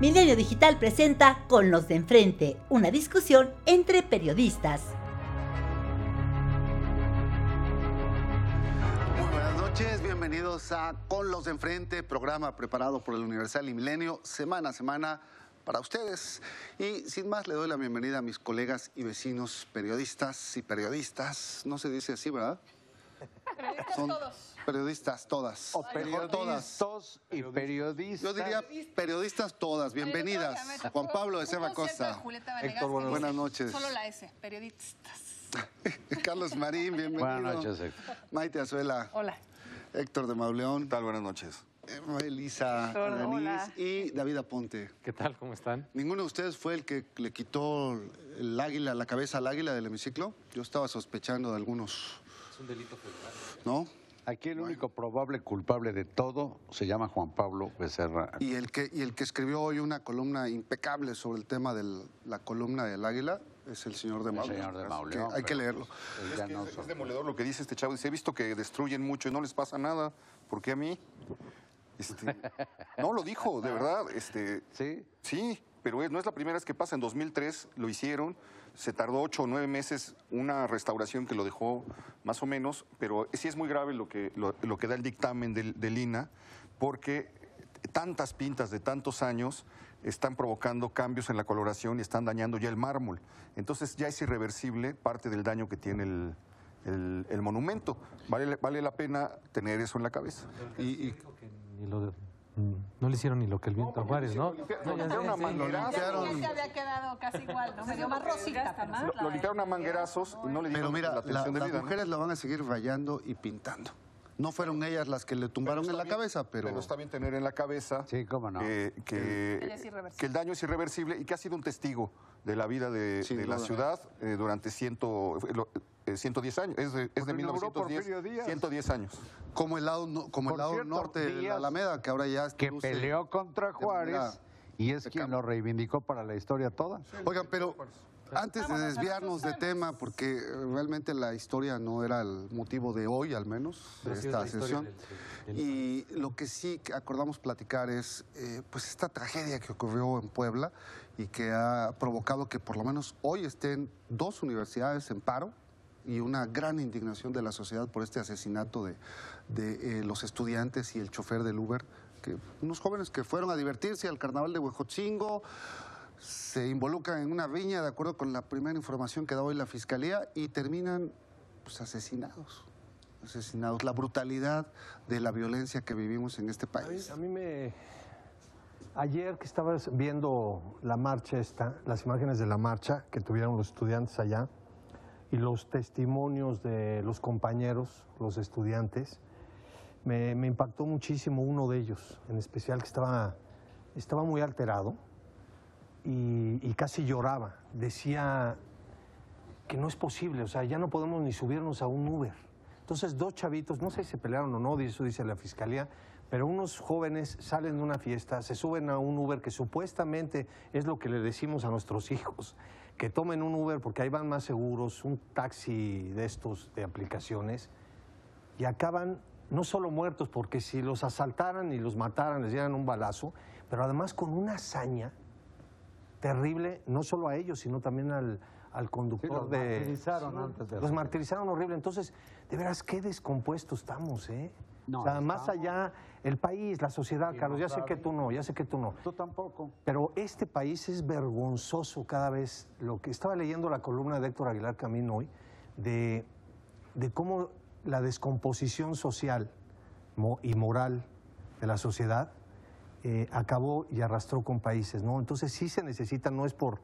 Milenio Digital presenta Con los de enfrente, una discusión entre periodistas. Muy buenas noches, bienvenidos a Con los de enfrente, programa preparado por el Universal y Milenio, semana a semana para ustedes. Y sin más, le doy la bienvenida a mis colegas y vecinos periodistas y periodistas. No se dice así, ¿verdad? Periodistas Son todos. Periodistas todas. O Mejor todas. periodistas y periodistas. Yo diría periodistas todas. Bienvenidas. Juan Pablo de Seba Costa. Buenas- noches. Solo la S, periodistas. Carlos Marín, bienvenido. Buenas noches, Héctor. Maite Azuela. Hola. Héctor de Mauleón. tal? Buenas noches. Elisa Denise hola. y David Aponte. ¿Qué tal? ¿Cómo están? ¿Ninguno de ustedes fue el que le quitó el águila, la cabeza al águila del hemiciclo? Yo estaba sospechando de algunos, Es un delito federal. ¿no? Aquí el único probable culpable de todo se llama Juan Pablo Becerra. Y el que, y el que escribió hoy una columna impecable sobre el tema de la columna del águila es el señor de El Mauleón. señor de que hay que leerlo. pues, Es, so- es demoledor lo que dice este chavo. Dice, he visto que destruyen mucho y no les pasa nada. ¿Por qué a mí? Este, no, lo dijo, de verdad. Este, ¿Sí? sí, pero es- no es la primera vez que pasa. En 2003 lo hicieron. Se tardó ocho o nueve meses una restauración que lo dejó más o menos, pero sí es muy grave lo que, lo, lo que da el dictamen del, del INA, porque tantas pintas de tantos años están provocando cambios en la coloración y están dañando ya el mármol. Entonces ya es irreversible parte del daño que tiene el, el- el monumento. Vale, vale la pena tener eso en la cabeza. Y, y Ni lo de- no le hicieron ni lo que el viento a Juárez, ¿no? Lo limpiaron No, ya a manguerazos. limpiaron. Ya se había quedado casi igual, ¿no? Medio más rosita, pero. Lo, lo limpiaron a manguerazos y no le pero dieron mira, la la- atención las debida. ¿no? mujeres la van a seguir rayando y pintando. No fueron ellas las que le tumbaron en la cabeza, pero... Pero está bien tener en la cabeza Sí, cómo no. que, el daño es irreversible y que ha sido un testigo de la vida de, la ciudad eh, durante ciento, eh, lo- eh, 110 años. Es de, es de Pues inauguró 1910. Porfirio Díaz. 110 años. Como el lado, no- como el lado cierto, norte de la Alameda, que ahora ya Que peleó contra Juárez y es quien lo reivindicó para la historia toda. Oigan, pero antes de desviarnos de tema, porque realmente la historia no era el motivo de hoy, al menos, de esta sesión. Y lo que sí acordamos platicar es, eh, pues, esta tragedia que ocurrió en Puebla y que ha provocado que por lo menos hoy estén dos universidades en paro y una gran indignación de la sociedad por este asesinato de, de, eh, los estudiantes y el chofer del Uber, que unos jóvenes que fueron a divertirse al carnaval de Huejotzingo, se involucran en una riña, de acuerdo con la primera información que da hoy la fiscalía, y terminan pues, asesinados. Asesinados. La brutalidad de la violencia que vivimos en este país. a mí me... Ayer que estabas viendo la marcha esta, las imágenes de la marcha que tuvieron los estudiantes allá y los testimonios de los compañeros, los estudiantes, me, me impactó muchísimo uno de ellos, en especial que estaba, estaba muy alterado y, casi lloraba. Decía que no es posible, o sea, ya no podemos ni subirnos a un Uber. Entonces, dos chavitos, no sé si se pelearon o no, eso dice la fiscalía, pero unos jóvenes salen de una fiesta, se suben a un Uber que supuestamente es lo que le decimos a nuestros hijos, que tomen un Uber porque ahí van más seguros, un taxi de estos de aplicaciones, y acaban no solo muertos, porque si los asaltaran y los mataran, les dieran un balazo, pero además con una hazaña terrible, no solo a ellos, sino también al, al conductor los de... martirizaron antes de Los martirizaron horrible. Entonces, de veras, qué descompuestos estamos, ¿eh? No, o sea, más estamos- allá, el país, la sociedad, Carlos, ya sé que tú no, ya sé que tú no. Tú tampoco. Pero este país es vergonzoso cada vez. Lo que estaba leyendo la columna de Héctor Aguilar Camino hoy, de, de cómo la descomposición social y moral de la sociedad eh, acabó y arrastró con países, ¿no? Entonces sí se necesita, no es por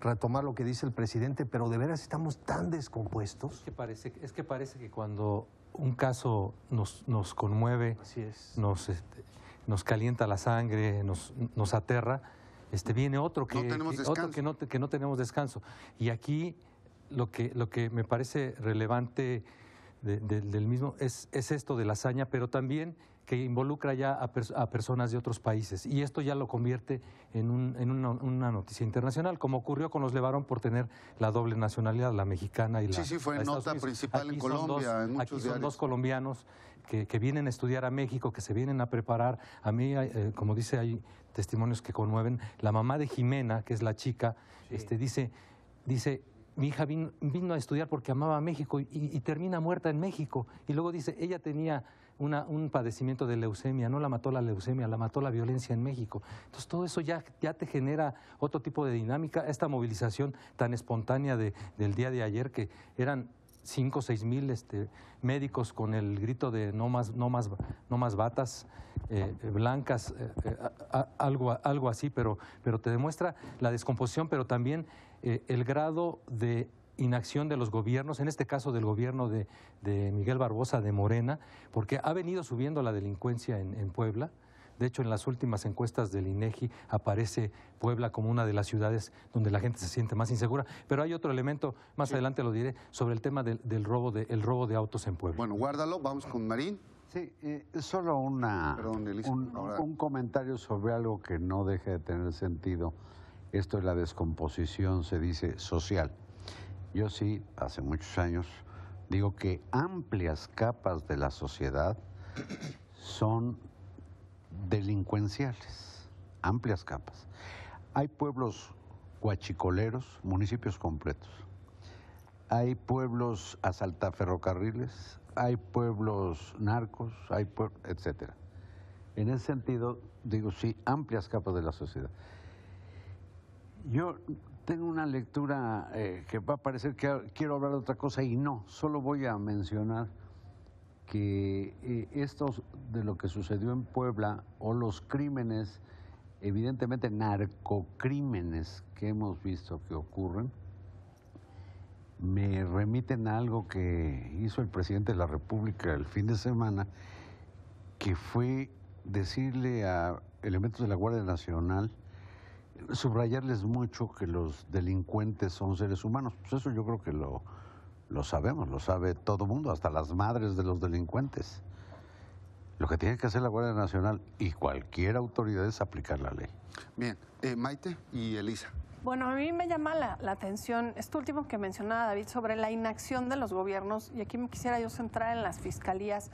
retomar lo que dice el presidente, pero de veras estamos tan Es descompuestos. que parece, es que parece que cuando un caso nos, nos conmueve, Así es. nos, este, nos calienta la sangre, nos, nos aterra, este, viene otro que, No tenemos que- otro descanso. que, no, que no tenemos descanso. Y aquí lo que, lo que me parece relevante de- de- del mismo es, es esto de la hazaña, pero también que involucra ya a, pers- a personas de otros países. Y esto ya lo convierte en, un- en una, una noticia internacional, como ocurrió con los Levarón por tener la doble nacionalidad, la mexicana y la Sí, sí, fue la de Estados nota Unidos. principal en Aquí Colombia, dos- en muchos Aquí son diarios. dos colombianos que, que vienen a estudiar a México, que se vienen a preparar. A mí, eh, como dice, hay testimonios que conmueven. La mamá de Jimena, que es la chica, este, dice, dice, mi hija vino, vino a estudiar porque amaba a México y, y termina muerta en México. Y luego dice, ella tenía un padecimiento de leucemia, no la mató la leucemia, la mató la violencia en México. Entonces todo eso ya, ya te genera otro tipo de dinámica, esta movilización tan espontánea de- del día de ayer que eran cinco o seis mil este, médicos con el grito de no más, no más, no más batas eh, eh, blancas, eh, algo, algo así, pero, pero te demuestra la descomposición, pero también el grado de inacción de los gobiernos, en este caso del gobierno de, de Miguel Barbosa de Morena, porque ha venido subiendo la delincuencia en, en Puebla. De hecho, en las últimas encuestas del INEGI aparece Puebla como una de las ciudades donde la gente se siente más insegura. Pero hay otro elemento, más adelante lo diré, sobre el tema del, del robo, de, el robo de autos en Puebla. Bueno, guárdalo, vamos con Marín. Sí, eh, solo una, Perdón, Elisa, un, ahora- un comentario sobre algo que no deja de tener sentido. Esto de la descomposición se dice social. Yo sí, hace muchos años, digo que amplias capas de la sociedad son delincuenciales, amplias capas. Hay pueblos guachicoleros, municipios completos. Hay pueblos asaltaferrocarriles, hay pueblos narcos, hay pue- etcétera. En ese sentido, digo, sí, amplias capas de la sociedad. Yo tengo una lectura eh, que va a parecer que quiero hablar de otra cosa y no, solo voy a mencionar que eh, esto de lo que sucedió en Puebla o los crímenes, evidentemente narcocrímenes que hemos visto que ocurren, me remiten a algo que hizo el presidente de la República el fin de semana, que fue decirle a elementos de la Guardia Nacional, subrayarles mucho que los delincuentes son seres humanos. Pues eso yo creo que lo, lo sabemos, lo sabe todo el mundo, hasta las madres de los delincuentes. Lo que tiene que hacer la Guardia Nacional y cualquier autoridad es aplicar la ley. Bien, eh, Maite y Elisa. Bueno, a mí me llama la, la atención esto último que mencionaba David sobre la inacción de los gobiernos, y aquí me quisiera yo centrar en las fiscalías.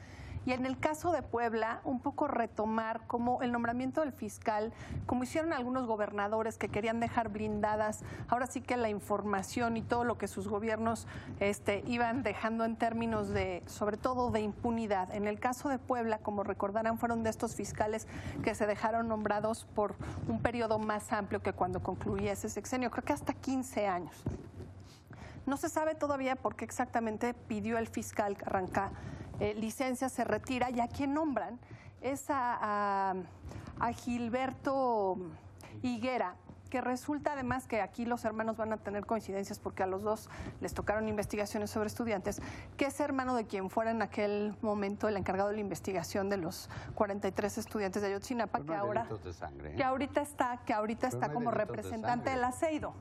Y en el caso de Puebla, un poco retomar como el nombramiento del fiscal, como hicieron algunos gobernadores que querían dejar blindadas, ahora sí que la información y todo lo que sus gobiernos este, iban dejando en términos de, sobre todo de impunidad. En el caso de Puebla, como recordarán, fueron de estos fiscales que se dejaron nombrados por un periodo más amplio que cuando concluía ese sexenio, creo que hasta 15 años. No se sabe todavía por qué exactamente pidió el fiscal que arranca eh, licencia, se retira y a quién nombran es a, a- a Gilberto Higuera, que resulta además que aquí los hermanos van a tener coincidencias porque a los dos les tocaron investigaciones sobre estudiantes, que es hermano de quien fuera en aquel momento el encargado de la investigación de los 43 estudiantes de Ayotzinapa, no que ahora delitos de sangre, ¿eh? que ahorita está, que ahorita Pero está no como delitos de representante sangre. del aceido.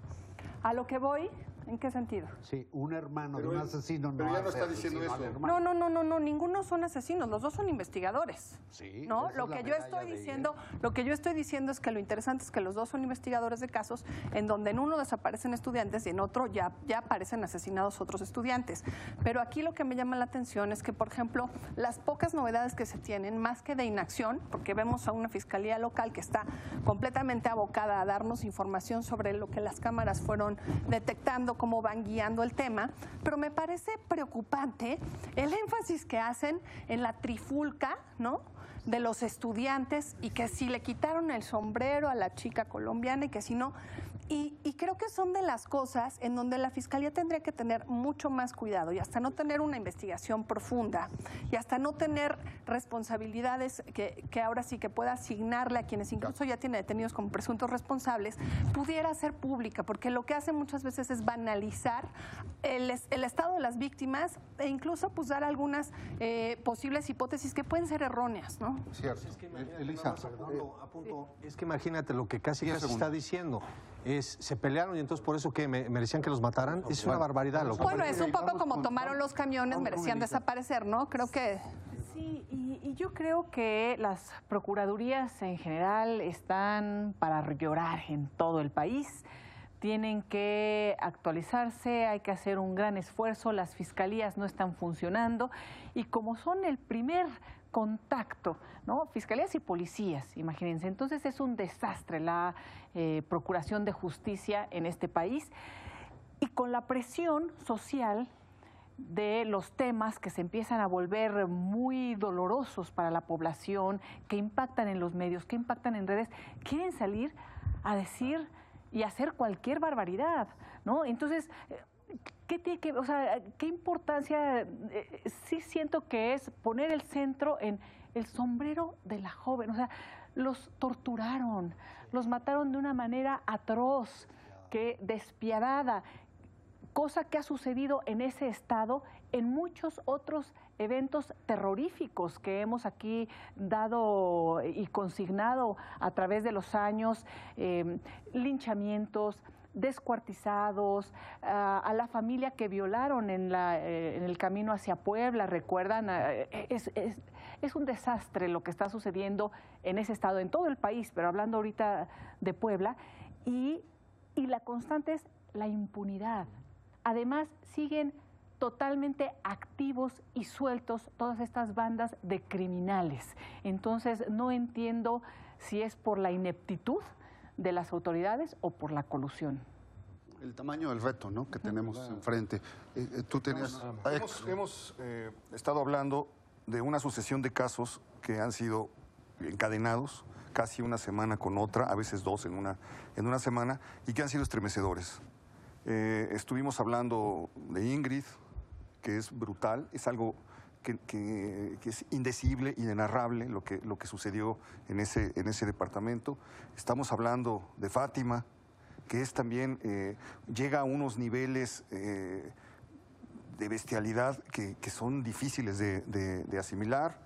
A lo que voy, ¿en qué sentido? Sí, un hermano Pero de un él- asesino no pero ya no está diciendo eso. hermano. No, no, no, no, no, ninguno son asesinos, los dos son investigadores. Sí, ¿no? Lo que yo estoy diciendo, lo que yo estoy diciendo es que lo interesante es que los dos son investigadores de casos en donde en uno desaparecen estudiantes y en otro ya, ya aparecen asesinados otros estudiantes. Pero aquí lo que me llama la atención es que, por ejemplo, las pocas novedades que se tienen, más que de inacción, porque vemos a una fiscalía local que está completamente abocada a darnos información sobre lo que las cámaras fueron detectando, cómo van guiando el tema, pero me parece preocupante el énfasis que hacen en la trifulca, ¿no? de los estudiantes y que si le quitaron el sombrero a la chica colombiana y que si no. Y, y creo que son de las cosas en donde la fiscalía tendría que tener mucho más cuidado y hasta no tener una investigación profunda y hasta no tener responsabilidades que, que ahora sí que pueda asignarle a quienes incluso ya tiene detenidos como presuntos responsables, pudiera ser pública, porque lo que hace muchas veces es banalizar el, es- el estado de las víctimas e incluso pues dar algunas eh, posibles hipótesis que pueden ser erróneas, ¿no? Cierto. Eh, Elisa, Perdón, lo apunto. Es que imagínate lo que casi, casi está diciendo. Es, se pelearon y entonces por eso que me, merecían que los mataran. Es una barbaridad. Lo que Bueno, es un poco como tomaron los camiones, merecían desaparecer, ¿no? Creo que Sí, y, y yo creo que las procuradurías en general están para llorar en todo el país. tienen que actualizarse, hay que hacer un gran esfuerzo, las fiscalías no están funcionando y como son el primer contacto, ¿no? Fiscalías y policías, imagínense. Entonces es un desastre la eh, procuración de justicia en este país y con la presión social de los temas que se empiezan a volver muy dolorosos para la población, que impactan en los medios, que impactan en redes, quieren salir a decir y hacer cualquier barbaridad, ¿no? Entonces, ¿qué tiene que, o sea, qué importancia eh, sí siento que es poner el centro en el sombrero de la joven, o sea, los torturaron, los mataron de una manera atroz, que despiadada, cosa que ha sucedido en ese estado en muchos otros eventos terroríficos que hemos aquí dado y consignado a través de los años, em, linchamientos, descuartizados, a la familia que violaron en, la, eh, en, el camino hacia Puebla, recuerdan, eh, es, es, es, un desastre lo que está sucediendo en ese estado, en todo el país, pero hablando ahorita de Puebla, y, y la constante es la impunidad. Además, siguen totalmente activos y sueltos todas estas bandas de criminales. Entonces, no entiendo si es por la ineptitud de las autoridades o por la colusión. El tamaño del reto ¿no? que tenemos enfrente. Eh, eh, tú tenías... Hemos, hemos eh, estado hablando de una sucesión de casos que han sido encadenados, casi una semana con otra, a veces dos en una, en una semana, y que han sido estremecedores. Eh, estuvimos hablando de Ingrid, que es brutal, es algo que, es indecible, inenarrable lo que, lo que sucedió en ese, en ese departamento. Estamos hablando de Fátima, que es también, eh, llega a unos niveles eh, de bestialidad que, son difíciles de, asimilar.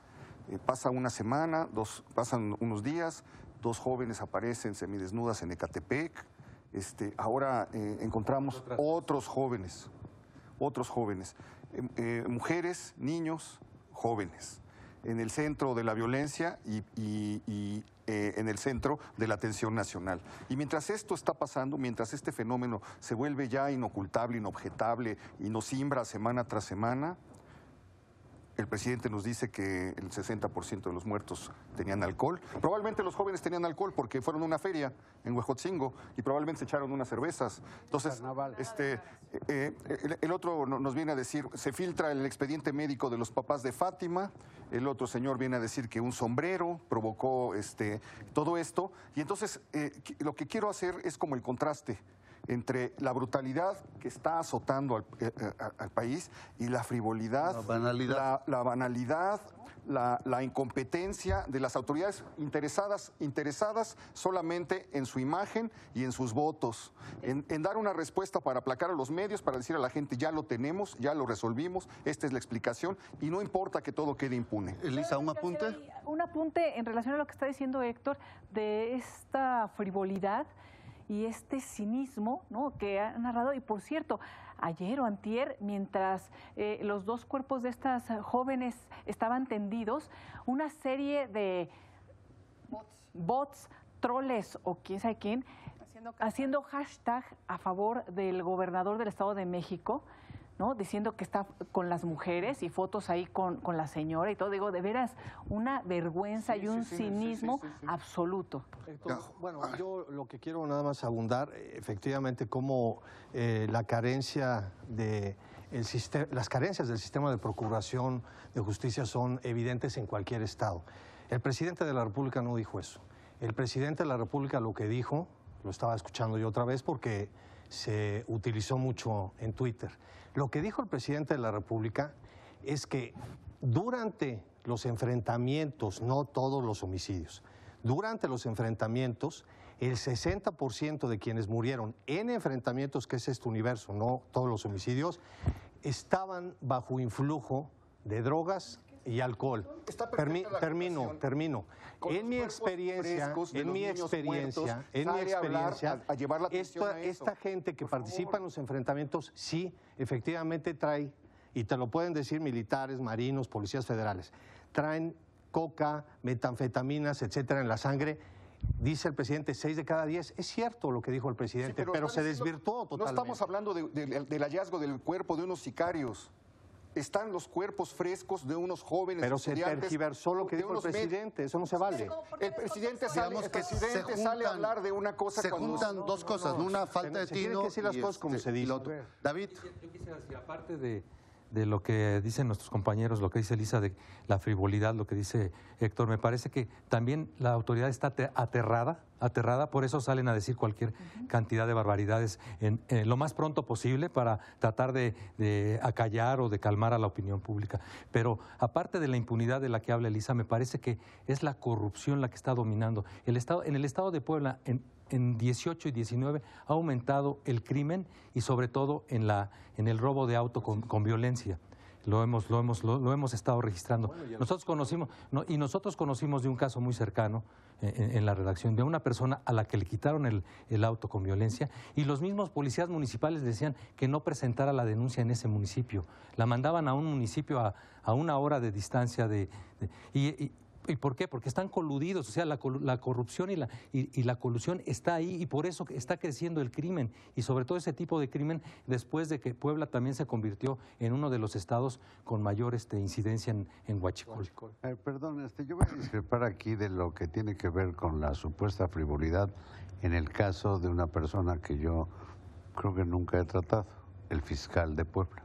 pasa una semana, dos, pasan unos días, dos jóvenes aparecen semidesnudas en Ecatepec este, ahora eh, encontramos otros jóvenes, otros jóvenes, eh, mujeres, niños, jóvenes, en el centro de la violencia y, eh, en el centro de la atención nacional. Y mientras esto está pasando, mientras este fenómeno se vuelve ya inocultable, inobjetable y nos simbra semana tras semana, el presidente nos dice que el 60% de los muertos tenían alcohol. Probablemente los jóvenes tenían alcohol porque fueron a una feria en Huejotzingo y probablemente se echaron unas cervezas. Entonces, este, eh, eh, el, otro nos viene a decir, se filtra el expediente médico de los papás de Fátima, el otro señor viene a decir que un sombrero provocó este, todo esto. Y entonces, eh, lo que quiero hacer es como el contraste entre la brutalidad que está azotando al, eh, eh, país y la frivolidad, la banalidad, la, banalidad la, incompetencia de las autoridades interesadas, interesadas solamente en su imagen y en sus votos, en, dar una respuesta para aplacar a los medios, para decir a la gente ya lo tenemos, ya lo resolvimos, esta es la explicación y no importa que todo quede impune. Elisa, un apunte. Un apunte en relación a lo que está diciendo Héctor de esta frivolidad y este cinismo ¿no? que ha narrado. Y por cierto, ayer o antier, mientras eh, los dos cuerpos de estas jóvenes estaban tendidos, una serie de bots, troles o quién sabe quién, haciendo hashtag a favor del gobernador del Estado de México ¿no? Diciendo que está con las mujeres y fotos ahí con, con la señora y todo. Digo, de veras, una vergüenza y un cinismo absoluto. bueno, yo lo que quiero nada más abundar, efectivamente, como eh, la carencia de el las carencias del sistema de procuración de justicia son evidentes en cualquier estado. El presidente de la República no dijo eso. El presidente de la República lo que dijo, lo estaba escuchando yo otra vez porque se utilizó mucho en Twitter. Lo que dijo el presidente de la República es que durante los enfrentamientos, no todos los homicidios, durante los enfrentamientos, el 60% de quienes murieron en enfrentamientos, que es este universo, no todos los homicidios, estaban bajo influjo de drogas y alcohol. termino, termino. en mi experiencia, en mi experiencia, en mi experiencia, a, llevar la esta, esta gente que participa en los enfrentamientos sí, efectivamente trae, y te lo pueden decir militares, marinos, policías federales, traen coca, metanfetaminas, etcétera, en la sangre dice el presidente 6 de cada 10. Es cierto lo que dijo el presidente, pero, se diciendo- desvirtuó No totalmente. estamos hablando de- de- del hallazgo del cuerpo de unos sicarios. Están los cuerpos frescos de unos jóvenes Pero se tergiversó lo que de dijo el presidente, eso no se vale. El presidente sale, el que se presidente sale a hablar de una cosa Se cuando juntan dos cosas, no, una se- falta de se tienen tino que decir las y, cosas como se dicen. lo otro. David, Yo quisiera decir, aparte de, de lo que dicen nuestros compañeros, lo que dice Elisa de la frivolidad, lo que dice Héctor, me parece que también la autoridad está ate- aterrada, aterrada, por eso salen a decir cualquier cantidad de barbaridades en, eh, lo más pronto posible para tratar de, de acallar o de calmar a la opinión pública. Pero aparte de la impunidad de la que habla Elisa, me parece que es la corrupción la que está dominando. El estado, en el estado de Puebla, en, en 18 y 19 ha aumentado el crimen y sobre todo en, la, en el robo de auto con, con violencia. Lo hemos, lo, hemos, lo, lo hemos estado registrando. Nosotros conocimos, no, y nosotros conocimos de un caso muy cercano eh, en, en la redacción, de una persona a la que le quitaron el, el auto con violencia y los mismos policías municipales decían que no presentara la denuncia en ese municipio. La mandaban a un municipio a, a una hora de distancia de... de- y- y, ¿Y por qué? Porque están coludidos, o sea, la, la corrupción y la, y, la colusión está ahí y por eso está creciendo el crimen y sobre todo ese tipo de crimen después de que Puebla también se convirtió en uno de los estados con mayor este, incidencia en, en Huachicol. Eh, perdón, este, yo voy a discrepar aquí de lo que tiene que ver con la supuesta frivolidad en el caso de una persona que yo creo que nunca he tratado, el fiscal de Puebla.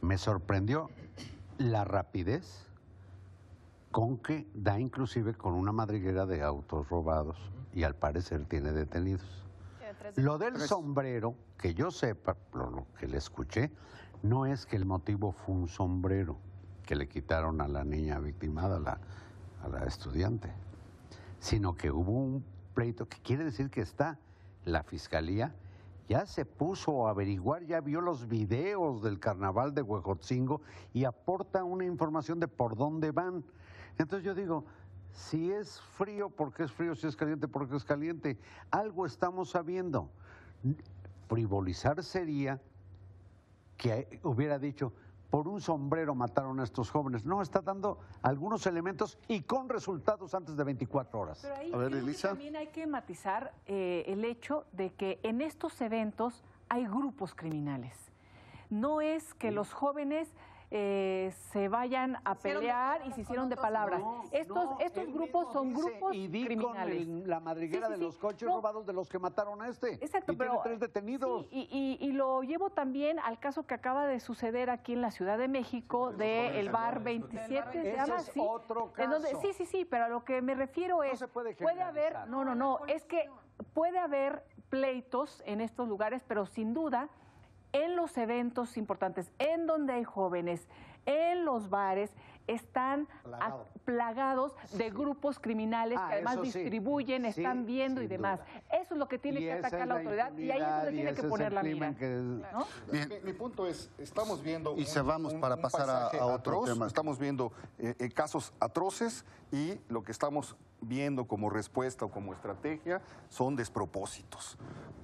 Me sorprendió la rapidez con que da inclusive con una madriguera de autos robados y al parecer tiene detenidos. Lo del sombrero, que yo sepa, lo, lo que le escuché, no es que el motivo fue un sombrero que le quitaron a la niña victimada, a la, a la estudiante, sino que hubo un pleito, que quiere decir que está la fiscalía ya se puso a averiguar, ya vio los videos del carnaval de Huejotzingo y aporta una información de por dónde van. Entonces yo digo, si es frío, porque es frío? Si es caliente, porque es caliente? Algo estamos sabiendo. Frivolizar sería que hubiera dicho, por un sombrero mataron a estos jóvenes. No, está dando algunos elementos y con resultados antes de 24 horas. Pero ahí A ver, Elisa. también hay que matizar eh, el hecho de que en estos eventos hay grupos criminales. No es que los jóvenes eh, se vayan a pelear y se hicieron de palabras. No, estos no, estos grupos son grupos y di con criminales. el- la madriguera Sí, sí, de los coches No. robados de los que mataron a este. Exacto, y pero tiene tres detenidos. sí, y, y- y lo llevo también al caso que acaba de suceder aquí en la Ciudad de México de el bar 27, se llama es otro En donde- caso. sí, sí, sí, pero a lo que me refiero es se puede haber, generalizar. no, no, no, es que puede haber pleitos en estos lugares, pero sin duda en los eventos importantes, en donde hay jóvenes, en los bares, están a- plagados de grupos criminales Ah, que además eso sí. distribuyen, Sí, están viendo y sin demás. duda. Eso es lo que tiene Y que esa atacar es la autoridad y ahí es impunidad, donde y tiene ese que es poner el la mira. crimen que- ¿no? Bien. Mi, mi punto es, estamos viendo Y cerramos para pasar a- paisaje a otro atroz, tema. Estamos viendo eh, eh, casos atroces y lo que estamos viendo como respuesta o como estrategia son despropósitos.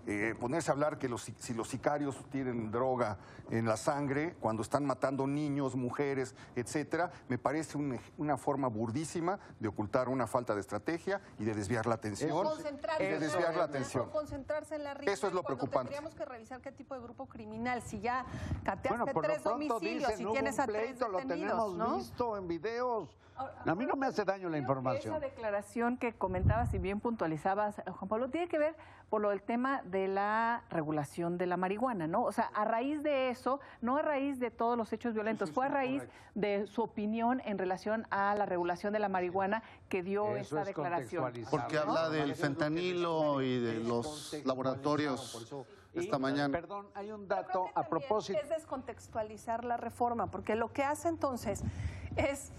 Eh, ponerse a hablar que los, si- si los sicarios tienen droga en la sangre cuando están matando niños, mujeres, etcétera, me parece un una forma burdísima de ocultar una falta de estrategia y de desviar la atención. Concentrarse y de en desviar la atención. concentrarse en la riña Eso es lo preocupante. Tendríamos que revisar qué tipo de grupo criminal. Si ya cateaste Bueno, por lo tres pronto domicilios dicen, y hubo tienes a tres pleito, lo detenidos, tenemos ¿no? visto en videos. A mí no me hace daño la información. Esa declaración que comentabas y bien puntualizabas, eh, Juan Pablo, tiene que ver por lo del tema de la regulación de la marihuana, ¿no? O sea, a raíz de eso, no a raíz de todos los hechos violentos, fue a raíz de su opinión en relación a la regulación de la marihuana que dio Eso esa es declaración. Porque habla del fentanilo y de los laboratorios esta mañana. Perdón, hay un dato a propósito. Es descontextualizar la reforma, porque lo que hace entonces es.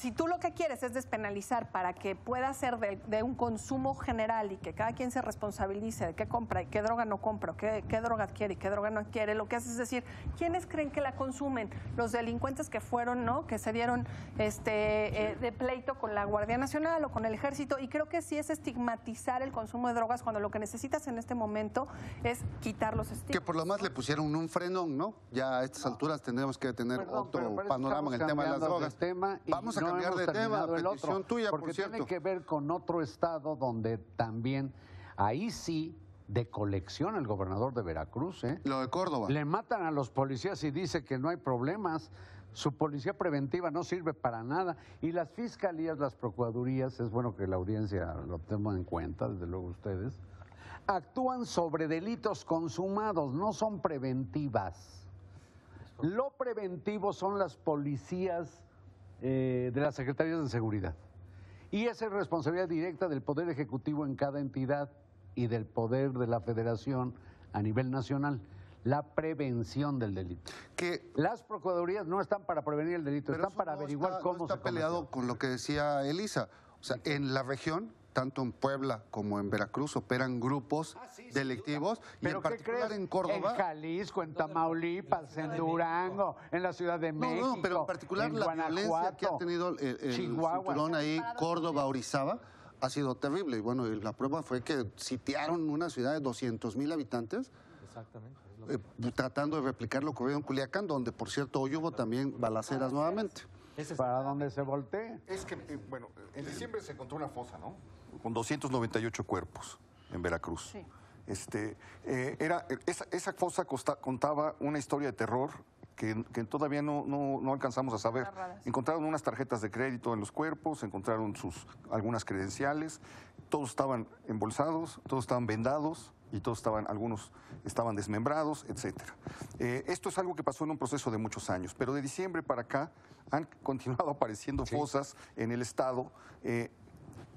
Si tú lo que quieres es despenalizar para que pueda ser de, de un consumo general y que cada quien se responsabilice de qué compra y qué droga no compra, qué, qué droga adquiere y qué droga no adquiere, lo que haces es decir, ¿quiénes creen que la consumen? Los delincuentes que fueron, ¿no? Que se dieron este, eh, de pleito con la Guardia Nacional o con el Ejército. Y creo que sí es estigmatizar el consumo de drogas cuando lo que necesitas en este momento es quitar los estigmas. Que por lo más le pusieron un frenón, ¿no? Ya a estas alturas tendremos que tener Perdón, otro panorama en el tema de las drogas. de tema y Vamos a no cambiar hemos de tema, terminado el otro, tuya, por porque cierto. tiene que ver con otro estado donde también, ahí sí, de colección el gobernador de Veracruz, ¿eh? Lo de Córdoba. Le matan a los policías y dice que no hay problemas. Su policía preventiva no sirve para nada. Y las fiscalías, las procuradurías, es bueno que la audiencia lo tenga en cuenta, desde luego ustedes, actúan sobre delitos consumados, no son preventivas. Lo preventivo son las policías eh, de las secretarías de seguridad. Y esa es responsabilidad directa del Poder Ejecutivo en cada entidad y del Poder de la Federación a nivel nacional. La prevención del delito. Que Las procuradurías no están para prevenir el delito, están para no averiguar está- cómo no está se peleado cometió. con lo que decía Elisa. O sea, en la región, tanto en Puebla como en Veracruz, operan grupos delictivos y Ah, ¿Pero en particular crees? en Córdoba. En Jalisco, en Tamaulipas, en Durango, en la Ciudad de No, México. no, pero en particular en la violencia que ha tenido el, cinturón ahí, Córdoba, Orizaba, ha sido terrible. Y bueno, y la prueba fue que sitiaron una ciudad de 200 mil habitantes Exactamente. eh, tratando de replicar lo ocurrido en Culiacán, donde por cierto hoy hubo también balaceras nuevamente. Ese es- Para donde se voltee. Es que, eh, bueno, en diciembre se encontró una fosa, ¿no? Con 298 cuerpos en Veracruz. Sí. Este, eh, era, esa, esa fosa costa- contaba una historia de terror que, que todavía no, no- no alcanzamos a saber. Encontraron unas tarjetas de crédito en los cuerpos, encontraron sus, algunas credenciales, todos estaban embolsados, todos estaban vendados y todos estaban, algunos estaban desmembrados, etcétera. Eh, esto es algo que pasó en un proceso de muchos años, pero de diciembre para acá han continuado apareciendo fosas en el estado. eh,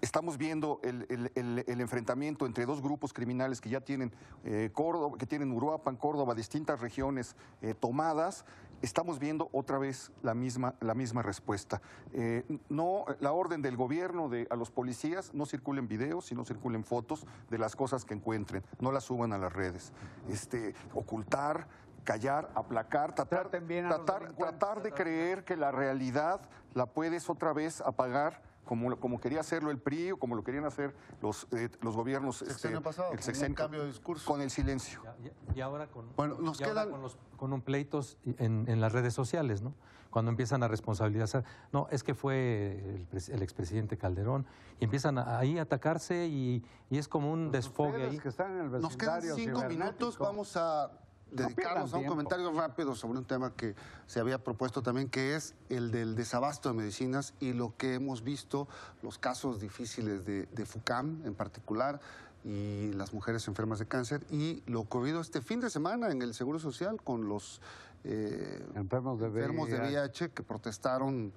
Estamos viendo el, el- el- el enfrentamiento entre dos grupos criminales que ya tienen eh, Córdoba, que tienen Uruapan, Córdoba, distintas regiones eh, tomadas. Estamos viendo otra vez la misma, la misma respuesta. Eh, no, la orden del gobierno de, a los policías no circulen videos, sino circulen fotos de las cosas que encuentren. No las suban a las redes. Este, ocultar, callar, aplacar, tratar, bien tratar, tratar de creer que la realidad la puedes otra vez apagar como, lo- como quería hacerlo el PRI o como lo querían hacer los, eh, los gobiernos. Sexenio pasado, con un cambio de discurso. Con el silencio. Ya- ya- Y ahora con, Bueno, nos y ahora quedan- con, los, con un pleitos en, en las redes sociales, ¿no? Cuando empiezan a responsabilizar, no, es que fue el, el expresidente Calderón, y empiezan a- ahí a atacarse y, y es como un desfogue Ustedes ahí. que están en el Nos quedan cinco minutos, vamos a dedicarnos a un tiempo. comentario rápido sobre un tema que se había propuesto también, que es el del desabasto de medicinas y lo que hemos visto, los casos difíciles de, de FUCAM en particular y las mujeres enfermas de cáncer y lo ocurrido este fin de semana en el Seguro Social con los eh, Enfermos de enfermos de VIH. Que protestaron,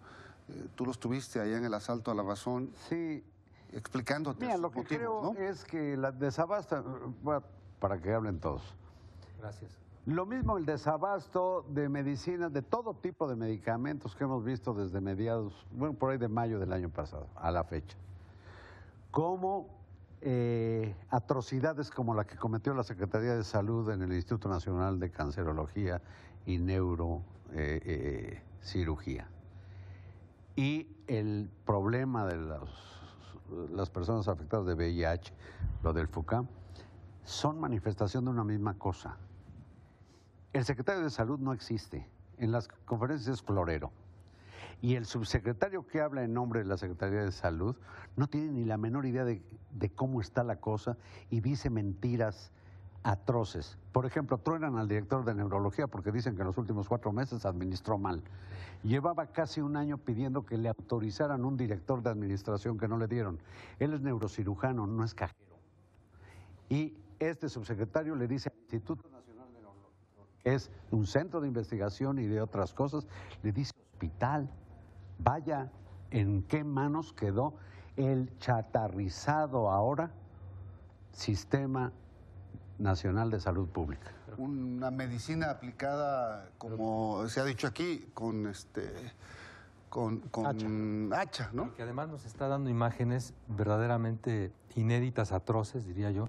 eh, tú los tuviste allá en el asalto a la razón, Sí, explicándote mira, lo que motivos, creo ¿no? es que la desabasto, bueno, para que hablen todos. Gracias. Lo mismo el desabasto de medicinas, de todo tipo de medicamentos que hemos visto desde mediados, bueno, por ahí de mayo del año pasado, a la fecha. Como eh, atrocidades como la que cometió la Secretaría de Salud en el Instituto Nacional de Cancerología y Neurocirugía. y el problema de las personas afectadas de VIH, lo del FUCAM, son manifestación de una misma cosa. El secretario de Salud no existe. En las conferencias es florero. Y el subsecretario que habla en nombre de la Secretaría de Salud no tiene ni la menor idea de, cómo está la cosa y dice mentiras atroces. Por ejemplo, truenan al director de neurología porque dicen que en los últimos cuatro meses administró mal. Llevaba casi un año pidiendo que le autorizaran un director de administración que no le dieron. Él es neurocirujano, no es cajero. Y este subsecretario le dice al Instituto Nacional de Neurología, que es un centro de investigación y de otras cosas, le dice hospital. Vaya, ¿en qué manos quedó el chatarrizado ahora Sistema Nacional de Salud Pública? una medicina aplicada, como se ha dicho aquí, con este con, con hacha. ¿no? Que además nos está dando imágenes verdaderamente inéditas, atroces, diría yo.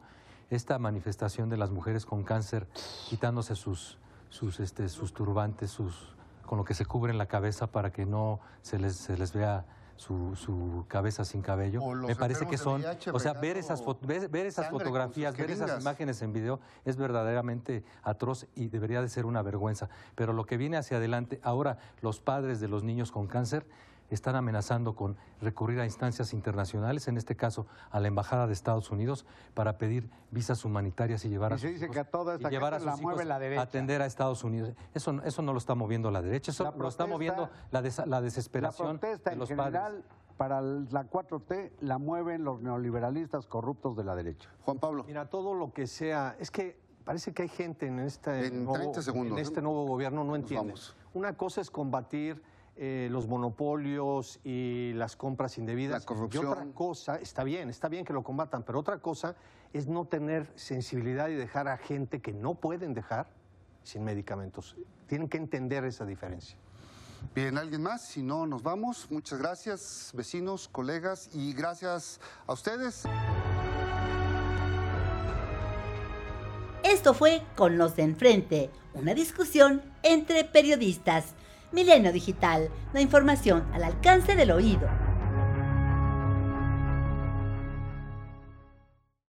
Esta manifestación de las mujeres con cáncer quitándose sus, sus, este, sus turbantes, sus, con lo que se cubren la cabeza para que no se les, se les vea su, su cabeza sin cabello. Me parece que son, VIH o sea, ver esas, ver, ver esas fotografías, ver esas imágenes en video es verdaderamente atroz y debería de ser una vergüenza. Pero lo que viene hacia adelante, ahora los padres de los niños con cáncer están amenazando con recurrir a instancias internacionales, en este caso a la Embajada de Estados Unidos, para pedir visas humanitarias y llevar Y a se sus dice hijos- que a toda esta y llevar a la sus hijos la a atender a Estados Unidos. Eso, eso no lo está moviendo la derecha, eso La lo está moviendo la, des- la La desesperación protesta de en los general padres. para la 4T la mueven los neoliberalistas corruptos de la derecha. Juan Pablo. Mira, todo lo que sea, es que parece que hay gente en este, En nuevo, 30 segundos, en este ¿eh? nuevo gobierno no entiende. vamos. Una cosa es combatir eh, los monopolios y las compras indebidas. La corrupción. Y otra cosa, está bien, está bien que lo combatan, pero otra cosa es no tener sensibilidad y dejar a gente que no pueden dejar sin medicamentos. Tienen que entender esa diferencia. Bien, ¿alguien más? Si no, nos vamos. Muchas gracias, vecinos, colegas, y gracias a ustedes. Esto fue Con los de enfrente, una discusión entre periodistas. Milenio Digital, la información al alcance del oído.